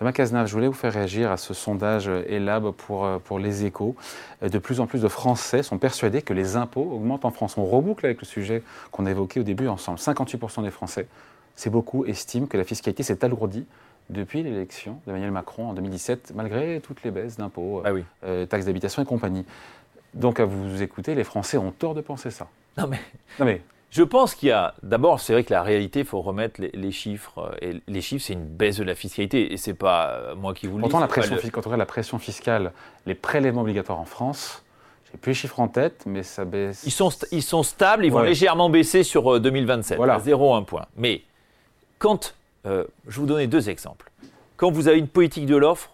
Thomas Cazenave, je voulais vous faire réagir à ce sondage ELAB pour, pour les échos. De plus en plus de Français sont persuadés que les impôts augmentent en France. On reboucle avec le sujet qu'on a évoqué au début ensemble. 58% des Français, c'est beaucoup, estiment que la fiscalité s'est alourdie depuis l'élection d'Emmanuel Macron en 2017, malgré toutes les baisses d'impôts, ah oui. euh, taxes d'habitation et compagnie. Donc à vous écouter, les Français ont tort de penser ça. Non mais, non mais je pense qu'il y a. D'abord, c'est vrai que la réalité, il faut remettre les, chiffres. Et les chiffres, c'est une baisse de la fiscalité. Et c'est pas euh, moi qui vous le dis. Pourtant, la pression, quand on regarde la pression fiscale, les prélèvements obligatoires en France, j'ai plus les chiffres en tête, mais ça baisse. Ils sont, ils sont stables, ils vont légèrement baisser sur 2027, euh, voilà. à 0,1 point. Mais quand. Euh, je vais vous donner deux exemples. Quand vous avez une politique de l'offre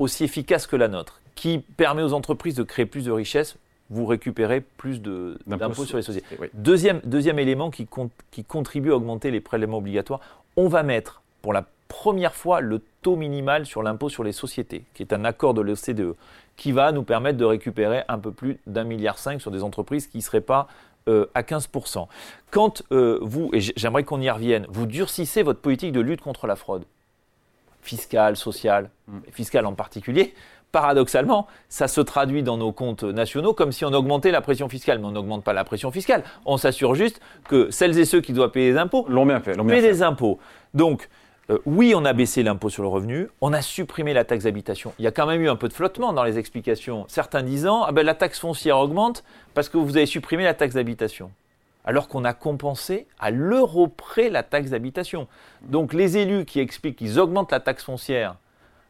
aussi efficace que la nôtre, qui permet aux entreprises de créer plus de richesses, vous récupérez plus d'impôts sur les sociétés. Deuxième, deuxième élément qui, qui contribue à augmenter les prélèvements obligatoires, on va mettre pour la première fois le taux minimal sur l'impôt sur les sociétés, qui est un accord de l'OCDE, qui va nous permettre de récupérer un peu plus d'un milliard cinq sur des entreprises qui ne seraient pas euh, à 15%. Quand euh, vous, et j'aimerais qu'on y revienne, vous durcissez votre politique de lutte contre la fraude, fiscale, sociale, mm. fiscale en particulier, paradoxalement, ça se traduit dans nos comptes nationaux comme si on augmentait la pression fiscale. Mais on n'augmente pas la pression fiscale. On s'assure juste que celles et ceux qui doivent payer des impôts l'ont bien fait. paient des impôts. Donc, euh, oui, on a baissé l'impôt sur le revenu, on a supprimé la taxe d'habitation. Il y a quand même eu un peu de flottement dans les explications. Certains disant ah ben, la taxe foncière augmente parce que vous avez supprimé la taxe d'habitation. Alors qu'on a compensé à l'euro près la taxe d'habitation. Donc les élus qui expliquent qu'ils augmentent la taxe foncière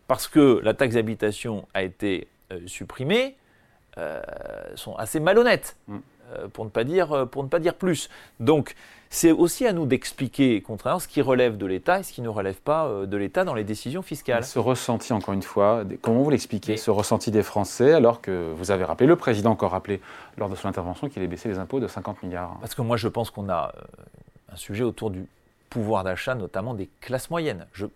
parce que la taxe d'habitation a été euh, supprimée, euh, sont assez malhonnêtes, mm. euh, pour, ne pas dire, pour ne pas dire plus. Donc, c'est aussi à nous d'expliquer, contrairement, ce qui relève de l'État et ce qui ne relève pas de l'État dans les décisions fiscales. Ce ressenti, encore une fois, comment vous l'expliquez, ce ressenti des Français, alors que vous avez rappelé, le président encore rappelé lors de son intervention qu'il ait baissé les impôts de 50 milliards Parce que moi, je pense qu'on a un sujet autour du pouvoir d'achat, notamment des classes moyennes. Je,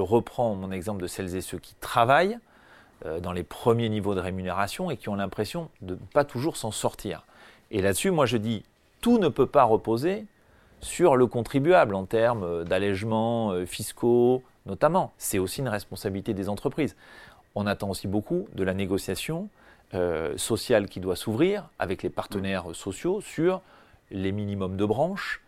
reprends mon exemple de celles et ceux qui travaillent euh, dans les premiers niveaux de rémunération et qui ont l'impression de ne pas toujours s'en sortir. Et là-dessus, moi je dis, tout ne peut pas reposer sur le contribuable en termes euh, d'allègements euh, fiscaux, notamment. C'est aussi une responsabilité des entreprises. On attend aussi beaucoup de la négociation sociale qui doit s'ouvrir avec les partenaires sociaux sur les minimums de branches,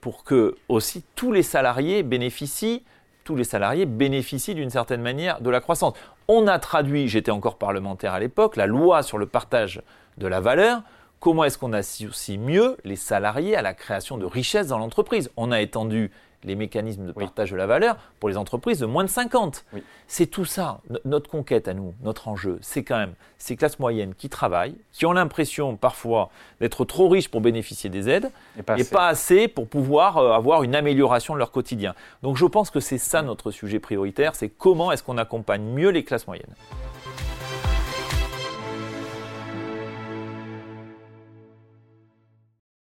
pour que aussi tous les salariés bénéficient, tous les salariés bénéficient d'une certaine manière de la croissance. On a traduit, j'étais encore parlementaire à l'époque, la loi sur le partage de la valeur. Comment est-ce qu'on associe mieux les salariés à la création de richesses dans l'entreprise? On a étendu les mécanismes de partage de la valeur pour les entreprises de moins de 50. C'est tout ça. notre conquête à nous, notre enjeu, c'est quand même ces classes moyennes qui travaillent, qui ont l'impression parfois d'être trop riches pour bénéficier des aides et pas, assez. pour pouvoir euh, avoir une amélioration de leur quotidien. Donc je pense que c'est ça notre sujet prioritaire, c'est comment est-ce qu'on accompagne mieux les classes moyennes.